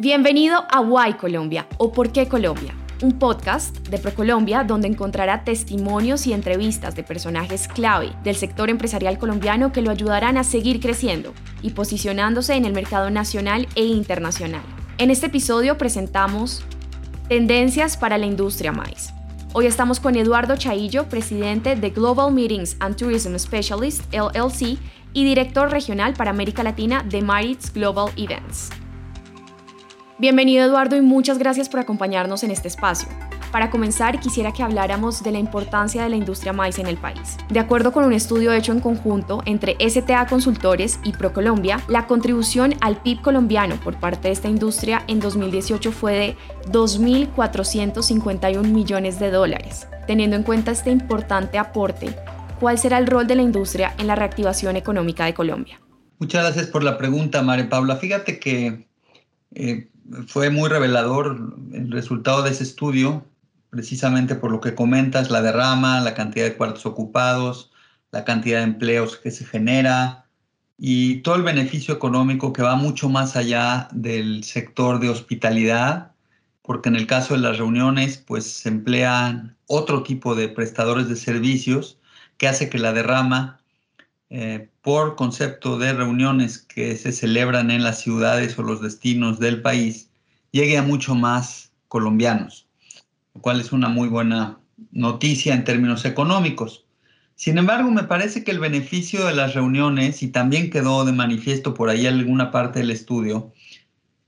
Bienvenido a Why Colombia o ¿Por qué Colombia? Un podcast de ProColombia donde encontrará testimonios y entrevistas de personajes clave del sector empresarial colombiano que lo ayudarán a seguir creciendo y posicionándose en el mercado nacional e internacional. En este episodio presentamos Tendencias para la industria maíz. Hoy estamos con Eduardo Chaillo, presidente de Global Meetings and Tourism Specialist LLC y director regional para América Latina de Maritz Global Events. Bienvenido Eduardo y muchas gracias por acompañarnos en este espacio. Para comenzar, quisiera que habláramos de la importancia de la industria maíz en el país. De acuerdo con un estudio hecho en conjunto entre STA Consultores y ProColombia, la contribución al PIB colombiano por parte de esta industria en 2018 fue de 2.451 millones de dólares. Teniendo en cuenta este importante aporte, ¿cuál será el rol de la industria en la reactivación económica de Colombia? Muchas gracias por la pregunta, María Paula. Fíjate que eh, fue muy revelador el resultado de ese estudio, precisamente por lo que comentas, la derrama, la cantidad de cuartos ocupados, la cantidad de empleos que se genera y todo el beneficio económico que va mucho más allá del sector de hospitalidad, porque en el caso de las reuniones, pues se emplean otro tipo de prestadores de servicios que hace que la derrama eh, por concepto de reuniones que se celebran en las ciudades o los destinos del país, llegue a mucho más colombianos, lo cual es una muy buena noticia en términos económicos. Sin embargo, me parece que el beneficio de las reuniones, y también quedó de manifiesto por ahí alguna parte del estudio,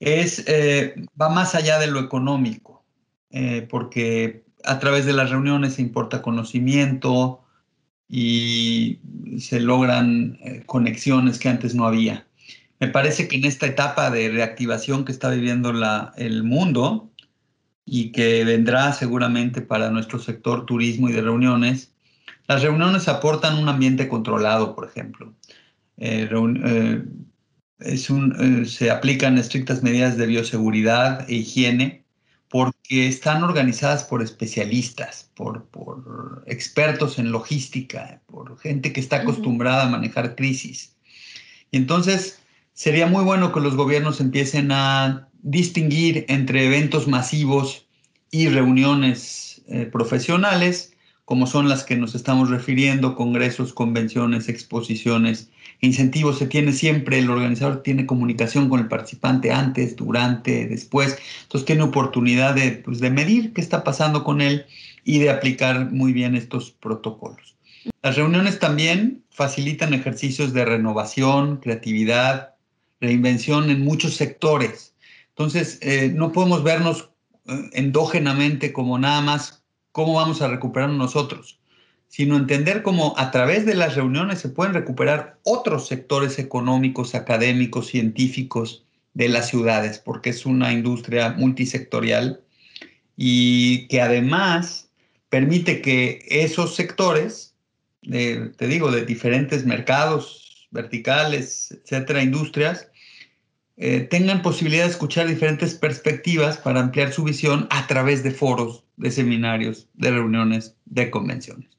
es, eh, va más allá de lo económico, eh, porque a través de las reuniones se importa conocimiento, y se logran eh, conexiones que antes no había. Me parece que en esta etapa de reactivación que está viviendo la, el mundo y que vendrá seguramente para nuestro sector turismo y de reuniones, las reuniones aportan un ambiente controlado, por ejemplo. Eh, eh, se aplican estrictas medidas de bioseguridad e higiene porque están organizadas por especialistas, por, expertos en logística, por gente que está acostumbrada a manejar crisis. Y entonces sería muy bueno que los gobiernos empiecen a distinguir entre eventos masivos y reuniones eh, profesionales, como son las que nos estamos refiriendo, congresos, convenciones, exposiciones, incentivos se tiene siempre, el organizador tiene comunicación con el participante antes, durante, después, entonces tiene oportunidad de, pues, de medir qué está pasando con él y de aplicar muy bien estos protocolos. Las reuniones también facilitan ejercicios de renovación, creatividad, reinvención en muchos sectores. Entonces, eh, no podemos vernos eh, endógenamente como nada más cómo vamos a recuperar nosotros sino entender cómo a través de las reuniones se pueden recuperar otros sectores económicos, académicos, científicos de las ciudades, porque es una industria multisectorial y que además permite que esos sectores, te digo, de diferentes mercados verticales, etcétera, industrias, eh, tengan posibilidad de escuchar diferentes perspectivas para ampliar su visión a través de foros, de seminarios, de reuniones, de convenciones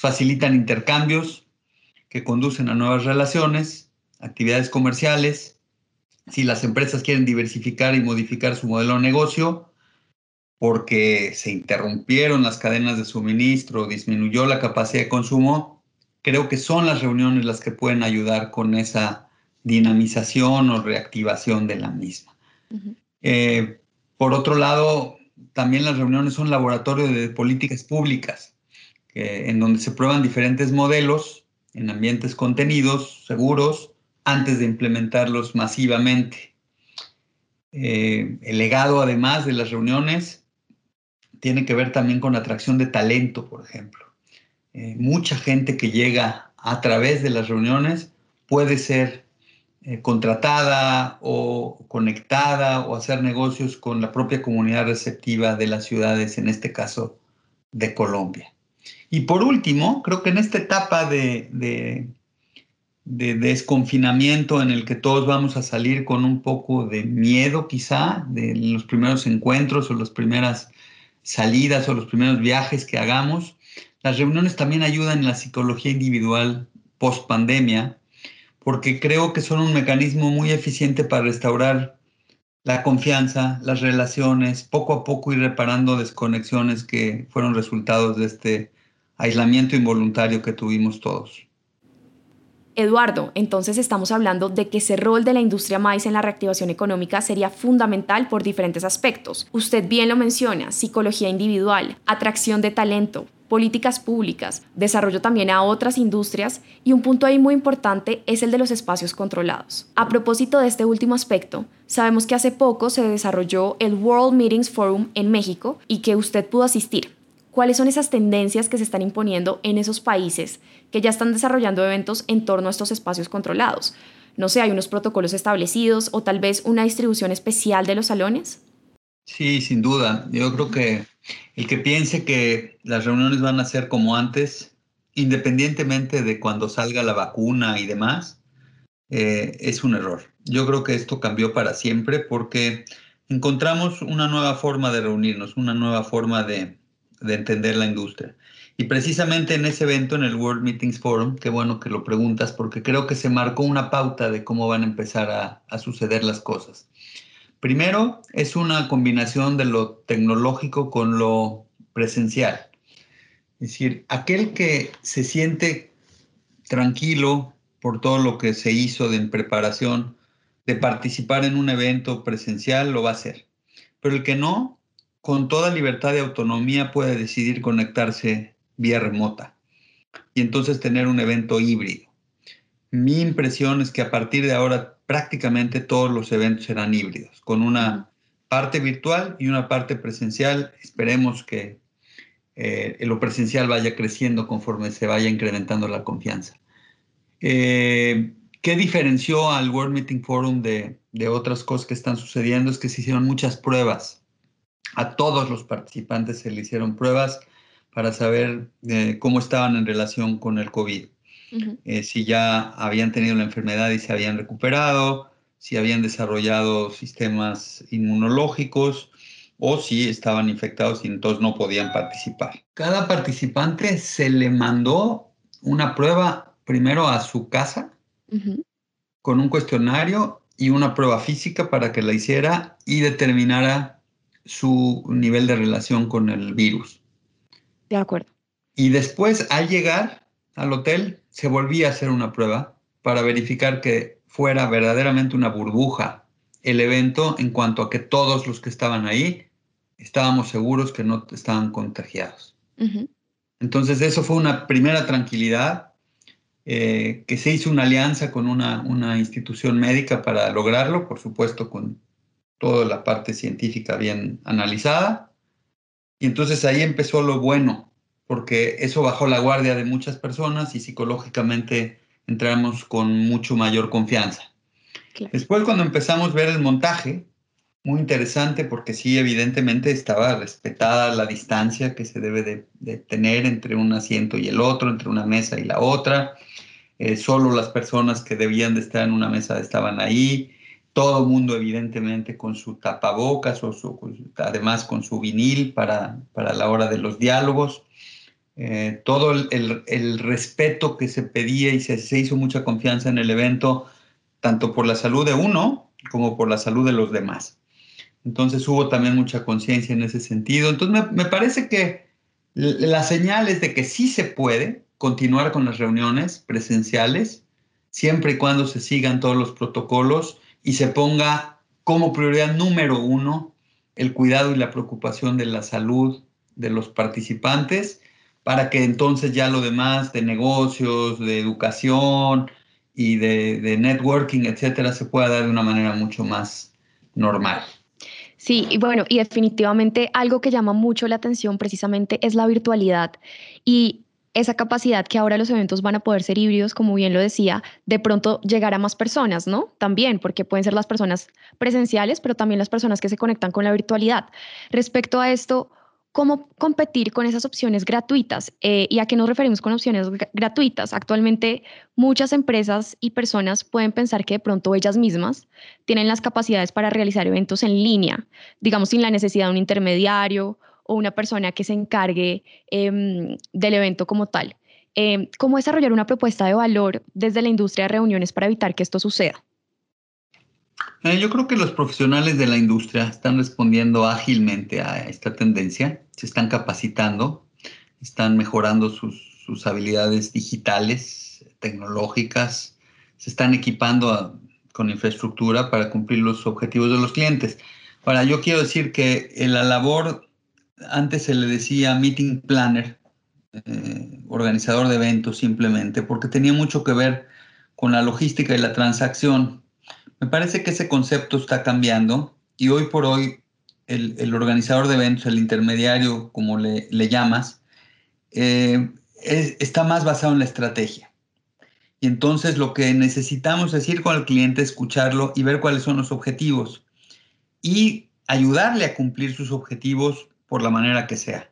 facilitan intercambios que conducen a nuevas relaciones, actividades comerciales. Si las empresas quieren diversificar y modificar su modelo de negocio, porque se interrumpieron las cadenas de suministro, disminuyó la capacidad de consumo, creo que son las reuniones las que pueden ayudar con esa dinamización o reactivación de la misma. Eh, por otro lado, también las reuniones son laboratorio de políticas públicas en donde se prueban diferentes modelos en ambientes contenidos, seguros, antes de implementarlos masivamente. Eh, el legado, además de las reuniones, tiene que ver también con la atracción de talento, por ejemplo. Eh, mucha gente que llega a través de las reuniones puede ser eh, contratada o conectada o hacer negocios con la propia comunidad receptiva de las ciudades, en este caso de Colombia. Y por último, creo que en esta etapa de, de, desconfinamiento en el que todos vamos a salir con un poco de miedo quizá de los primeros encuentros o las primeras salidas o los primeros viajes que hagamos, las reuniones también ayudan en la psicología individual post pandemia, porque creo que son un mecanismo muy eficiente para restaurar la confianza, las relaciones, poco a poco ir reparando desconexiones que fueron resultados de este aislamiento involuntario que tuvimos todos. Eduardo, entonces estamos hablando de que ese rol de la industria maíz en la reactivación económica sería fundamental por diferentes aspectos. Usted bien lo menciona, psicología individual, atracción de talento, políticas públicas, desarrollo también a otras industrias y un punto ahí muy importante es el de los espacios controlados. A propósito de este último aspecto, sabemos que hace poco se desarrolló el World Meetings Forum en México y que usted pudo asistir. ¿Cuáles son esas tendencias que se están imponiendo en esos países que ya están desarrollando eventos en torno a estos espacios controlados? No sé, ¿hay unos protocolos establecidos o tal vez una distribución especial de los salones? Sí, sin duda. Yo creo que el que piense que las reuniones van a ser como antes, independientemente de cuando salga la vacuna y demás, eh, es un error. Yo creo que esto cambió para siempre porque encontramos una nueva forma de reunirnos, una nueva forma de, entender la industria. Y precisamente en ese evento, en el World Meetings Forum, qué bueno que lo preguntas, porque creo que se marcó una pauta de cómo van a empezar a suceder las cosas. Primero, es una combinación de lo tecnológico con lo presencial. Es decir, aquel que se siente tranquilo por todo lo que se hizo de en preparación de participar en un evento presencial lo va a hacer. Pero el que no, con toda libertad de autonomía puede decidir conectarse vía remota y entonces tener un evento híbrido. Mi impresión es que a partir de ahora prácticamente todos los eventos serán híbridos, con una parte virtual y una parte presencial. Esperemos que eh, lo presencial vaya creciendo conforme se vaya incrementando la confianza. Eh, ¿Qué diferenció al World Meeting Forum de, otras cosas que están sucediendo? Es que se hicieron muchas pruebas. A todos los participantes se le hicieron pruebas para saber eh, cómo estaban en relación con el COVID. Eh, si ya habían tenido la enfermedad y se habían recuperado, si habían desarrollado sistemas inmunológicos o si estaban infectados y entonces no podían participar. Cada participante se le mandó una prueba primero a su casa con un cuestionario y una prueba física para que la hiciera y determinara su nivel de relación con el virus. De acuerdo. Y después, al llegar, al hotel, se volvía a hacer una prueba para verificar que fuera verdaderamente una burbuja el evento en cuanto a que todos los que estaban ahí estábamos seguros que no estaban contagiados. Entonces eso fue una primera tranquilidad, eh, que se hizo una alianza con una, una institución médica para lograrlo, por supuesto con toda la parte científica bien analizada. Y entonces ahí empezó lo bueno, porque eso bajó la guardia de muchas personas y psicológicamente entramos con mucho mayor confianza. Después cuando empezamos a ver el montaje, muy interesante porque sí, evidentemente estaba respetada la distancia que se debe de, tener entre un asiento y el otro, entre una mesa y la otra. Eh, solo las personas que debían de estar en una mesa estaban ahí. Todo el mundo evidentemente con su tapabocas o además con su vinil para, para la hora de los diálogos. Eh, todo el, respeto que se pedía y se, hizo mucha confianza en el evento, tanto por la salud de uno como por la salud de los demás. Entonces hubo también mucha conciencia en ese sentido. Entonces me, me parece que la señal es de que sí se puede continuar con las reuniones presenciales, siempre y cuando se sigan todos los protocolos y se ponga como prioridad número uno el cuidado y la preocupación de la salud de los participantes para que entonces ya lo demás de negocios, de educación y de, networking, etcétera, se pueda dar de una manera mucho más normal. Sí, y bueno, y definitivamente algo que llama mucho la atención precisamente es la virtualidad y esa capacidad que ahora los eventos van a poder ser híbridos, como bien lo decía, de pronto llegar a más personas, ¿no? También, porque pueden ser las personas presenciales, pero también las personas que se conectan con la virtualidad. Respecto a esto, cómo competir con esas opciones gratuitas. Eh, ¿Y a qué nos referimos con opciones gratuitas? Actualmente muchas empresas y personas pueden pensar que de pronto ellas mismas tienen las capacidades para realizar eventos en línea, digamos sin la necesidad de un intermediario o una persona que se encargue em, del evento como tal. Em, ¿Cómo desarrollar una propuesta de valor desde la industria de reuniones para evitar que esto suceda? Eh, yo creo que los profesionales de la industria están respondiendo ágilmente a esta tendencia, se están capacitando, están mejorando sus, sus habilidades digitales, tecnológicas, se están equipando con infraestructura para cumplir los objetivos de los clientes. Ahora, yo quiero decir que la labor, antes se le decía meeting planner, eh, organizador de eventos simplemente, porque tenía mucho que ver con la logística y la transacción. Me parece que ese concepto está cambiando y hoy por hoy el, organizador de eventos, el intermediario, como le, llamas, eh, está más basado en la estrategia. Y entonces lo que necesitamos es ir con el cliente, escucharlo y ver cuáles son los objetivos y ayudarle a cumplir sus objetivos por la manera que sea,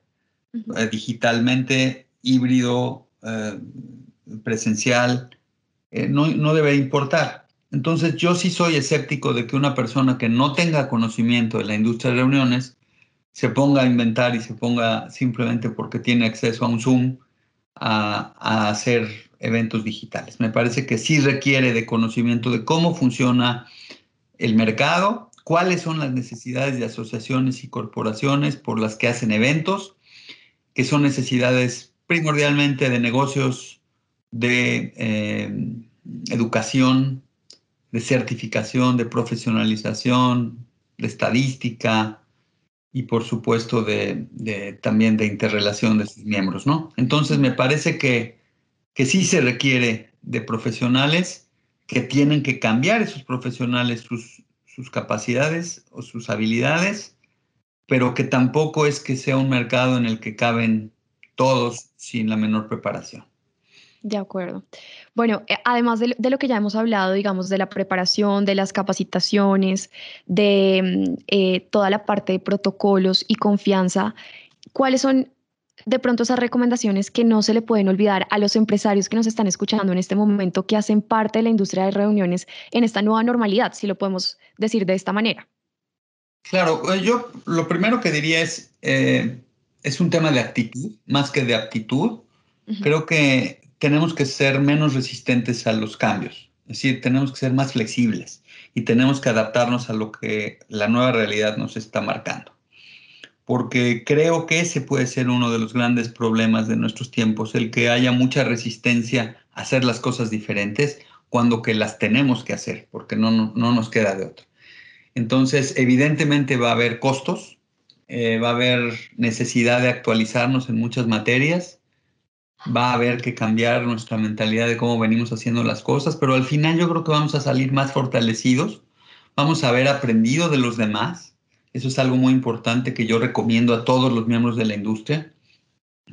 eh, digitalmente, híbrido, eh, presencial, eh, no, no debe importar. Entonces yo sí soy escéptico de que una persona que no tenga conocimiento de la industria de reuniones se ponga a inventar y se ponga simplemente porque tiene acceso a un Zoom a, hacer eventos digitales. Me parece que sí requiere de conocimiento de cómo funciona el mercado, cuáles son las necesidades de asociaciones y corporaciones por las que hacen eventos, que son necesidades primordialmente de negocios, de eh, educación, de certificación, de profesionalización, de estadística, y por supuesto de, también de interrelación de sus miembros, ¿no? Entonces me parece que, que sí se requiere de profesionales que tienen que cambiar esos profesionales sus, sus capacidades o sus habilidades, pero que tampoco es que sea un mercado en el que caben todos sin la menor preparación. De acuerdo. Bueno, eh, además de, lo que ya hemos hablado, digamos, de la preparación, de las capacitaciones, de mm, eh, toda la parte de protocolos y confianza, ¿cuáles son de pronto esas recomendaciones que no se le pueden olvidar a los empresarios que nos están escuchando en este momento, que hacen parte de la industria de reuniones en esta nueva normalidad, si lo podemos decir de esta manera? Claro, eh, yo lo primero que diría es, es un tema de actitud, más que de aptitud. Creo que tenemos que ser menos resistentes a los cambios, es decir, tenemos que ser más flexibles y tenemos que adaptarnos a lo que la nueva realidad nos está marcando. Porque creo que ese puede ser uno de los grandes problemas de nuestros tiempos, el que haya mucha resistencia a hacer las cosas diferentes cuando que las tenemos que hacer, porque no, no, nos queda de otra. Entonces, evidentemente va a haber costos, eh, va a haber necesidad de actualizarnos en muchas materias, va a haber que cambiar nuestra mentalidad de cómo venimos haciendo las cosas, pero al final yo creo que vamos a salir más fortalecidos, vamos a haber aprendido de los demás. Eso es algo muy importante que yo recomiendo a todos los miembros de la industria,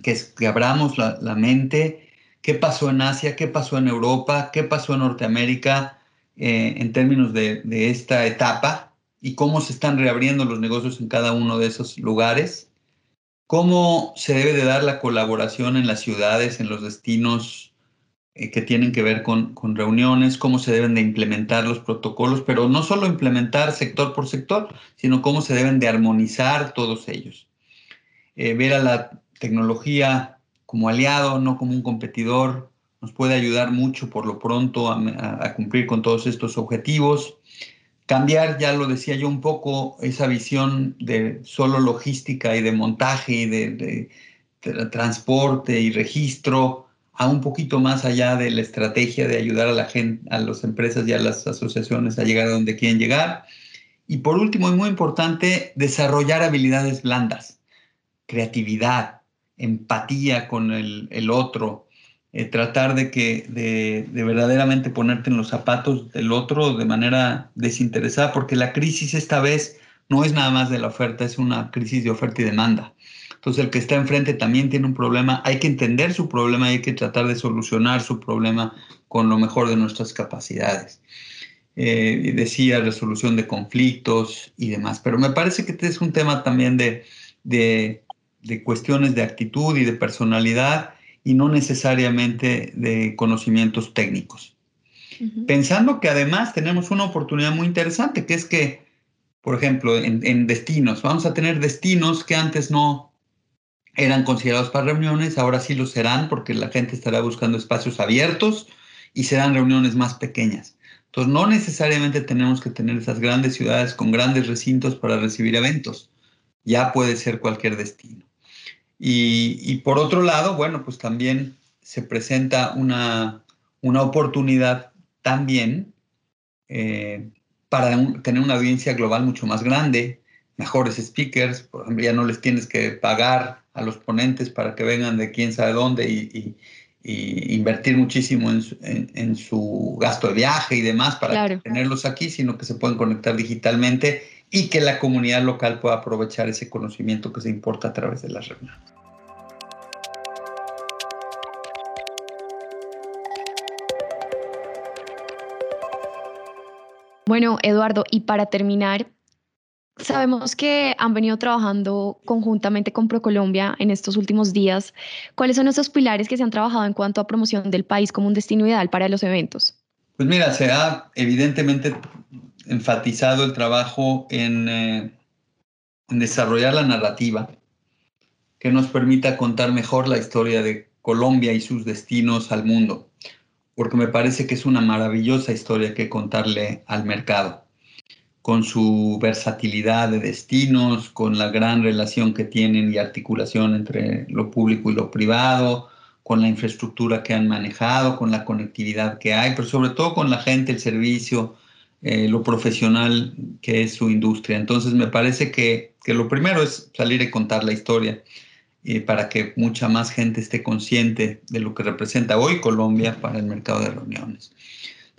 que, abramos la, mente, qué pasó en Asia, qué pasó en Europa, qué pasó en Norteamérica eh, en términos de, de esta etapa y cómo se están reabriendo los negocios en cada uno de esos lugares cómo se debe de dar la colaboración en las ciudades, en los destinos que tienen que ver con, reuniones, cómo se deben de implementar los protocolos, pero no solo implementar sector por sector, sino cómo se deben de armonizar todos ellos. Eh, ver a la tecnología como aliado, no como un competidor, nos puede ayudar mucho por lo pronto a cumplir con todos estos objetivos cambiar, ya lo decía yo un poco, esa visión de solo logística y de montaje y de, transporte y registro a un poquito más allá de la estrategia de ayudar a la gente, a las empresas y a las asociaciones a llegar a donde quieren llegar. Y por último, y muy importante, desarrollar habilidades blandas, creatividad, empatía con el, otro, eh, tratar de que de, verdaderamente ponerte en los zapatos del otro de manera desinteresada, porque la crisis esta vez no es nada más de la oferta, es una crisis de oferta y demanda. Entonces el que está enfrente también tiene un problema, hay que entender su problema y hay que tratar de solucionar su problema con lo mejor de nuestras capacidades. Eh, decía resolución de conflictos y demás, pero me parece que este es un tema también de, de, de cuestiones de actitud y de personalidad y no necesariamente de conocimientos técnicos. Pensando que además tenemos una oportunidad muy interesante, que es que, por ejemplo, en, destinos, vamos a tener destinos que antes no eran considerados para reuniones, ahora sí lo serán porque la gente estará buscando espacios abiertos y serán reuniones más pequeñas. Entonces, no necesariamente tenemos que tener esas grandes ciudades con grandes recintos para recibir eventos. Ya puede ser cualquier destino. Y, por otro lado, bueno, pues también se presenta una, una oportunidad también eh, para tener una audiencia global mucho más grande, mejores speakers, por ejemplo, ya no les tienes que pagar a los ponentes para que vengan de quién sabe dónde y, invertir muchísimo en su, gasto de viaje y demás para tenerlos aquí, sino que se pueden conectar digitalmente y que la comunidad local pueda aprovechar ese conocimiento que se importa a través de las reuniones. Bueno, Eduardo, y para terminar, sabemos que han venido trabajando conjuntamente con ProColombia en estos últimos días. ¿Cuáles son esos pilares que se han trabajado en cuanto a promoción del país como un destino ideal para los eventos? Pues mira, se ha evidentemente enfatizado el trabajo en, eh, en desarrollar la narrativa que nos permita contar mejor la historia de Colombia y sus destinos al mundo porque me parece que es una maravillosa historia que contarle al mercado, con su versatilidad de destinos, con la gran relación que tienen y articulación entre lo público y lo privado, con la infraestructura que han manejado, con la conectividad que hay, pero sobre todo con la gente, el servicio, eh, lo profesional que es su industria. Entonces me parece que, que lo primero es salir y contar la historia para que mucha más gente esté consciente de lo que representa hoy Colombia para el mercado de reuniones.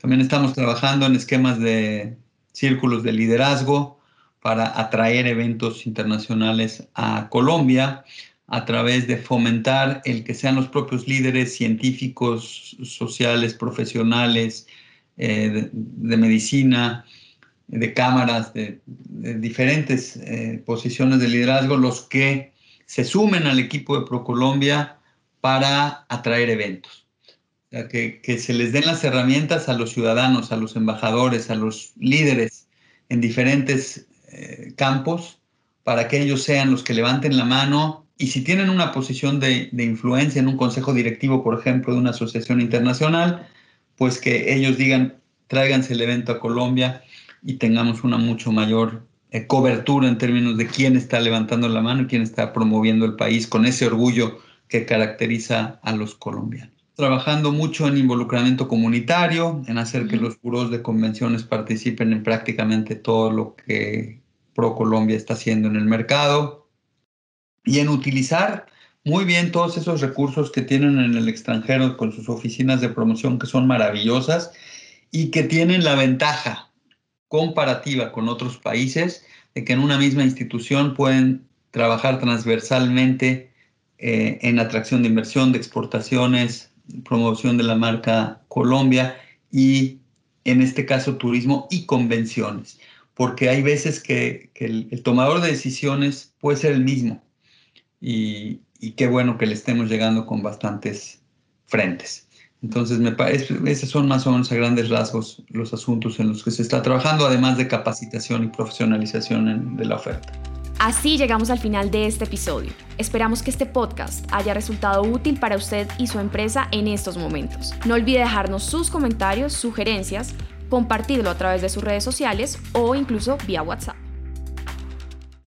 También estamos trabajando en esquemas de círculos de liderazgo para atraer eventos internacionales a Colombia a través de fomentar el que sean los propios líderes científicos, sociales, profesionales, eh, de, medicina, de cámaras, de, diferentes eh, posiciones de liderazgo, los que se sumen al equipo de ProColombia para atraer eventos. que, se les den las herramientas a los ciudadanos, a los embajadores, a los líderes en diferentes eh, campos para que ellos sean los que levanten la mano y si tienen una posición de, de, influencia en un consejo directivo, por ejemplo, de una asociación internacional, pues que ellos digan, tráiganse el evento a Colombia y tengamos una mucho mayor eh, cobertura en términos de quién está levantando la mano y quién está promoviendo el país con ese orgullo que caracteriza a los colombianos. Trabajando mucho en involucramiento comunitario, en hacer que los buros de convenciones participen en prácticamente todo lo que ProColombia está haciendo en el mercado y en utilizar muy bien todos esos recursos que tienen en el extranjero con sus oficinas de promoción que son maravillosas y que tienen la ventaja comparativa con otros países, de que en una misma institución pueden trabajar transversalmente eh, en atracción de inversión, de exportaciones, promoción de la marca Colombia y en este caso turismo y convenciones, porque hay veces que, el, tomador de decisiones puede ser el mismo y, y qué bueno que le estemos llegando con bastantes frentes. Entonces, me esos son más o menos a grandes rasgos los asuntos en los que se está trabajando, además de capacitación y profesionalización de la oferta. Así llegamos al final de este episodio. Esperamos que este podcast haya resultado útil para usted y su empresa en estos momentos. No olvide dejarnos sus comentarios, sugerencias, compartirlo a través de sus redes sociales o incluso vía WhatsApp.